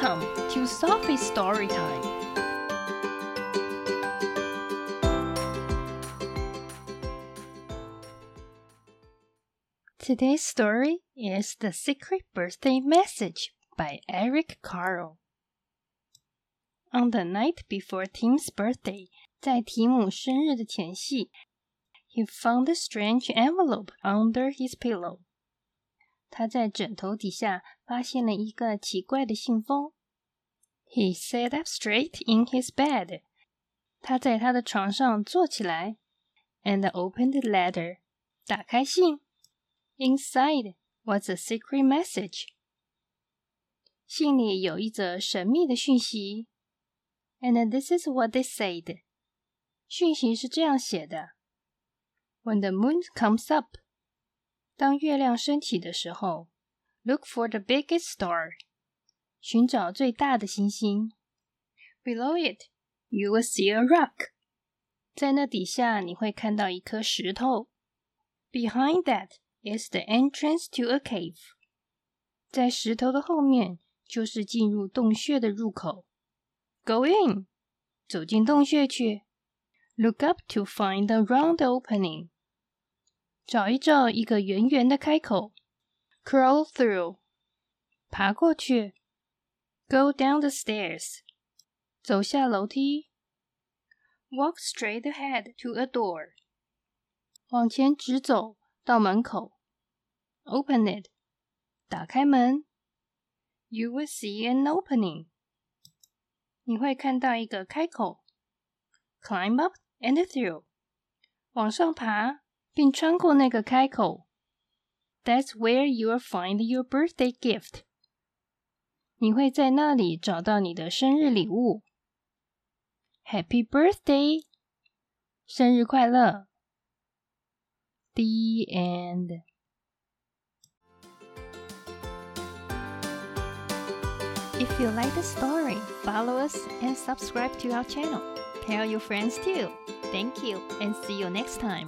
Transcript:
Welcome to Sophie's Story Time. Today's story is The Secret Birthday Message by Eric Carle. On the night before Tim's birthday, 在提姆生日的前夕, he found a strange envelope under his pillow. 他在枕头底下发现了一个奇怪的信封。He sat up straight in his bed. 他在他的床上坐起来，and opened the letter. 打开信。Inside was a secret message. 信里有一则神秘的讯息。And this is what they said. 讯息是这样写的：When the moon comes up. 当月亮升起的时候，look for the biggest star，寻找最大的星星。Below it, you will see a rock。在那底下你会看到一颗石头。Behind that is the entrance to a cave。在石头的后面就是进入洞穴的入口。Go in，走进洞穴去。Look up to find the round opening。找一找一个圆圆的开口，crawl through，爬过去，go down the stairs，走下楼梯，walk straight ahead to a door，往前直走到门口，open it，打开门，you will see an opening，你会看到一个开口，climb up and through，往上爬。并穿过那个开口。That's where you'll find your birthday gift。你会在那里找到你的生日礼物。Happy birthday！生日快乐。The end. If you like the story, follow us and subscribe to our channel. Tell your friends too. Thank you and see you next time.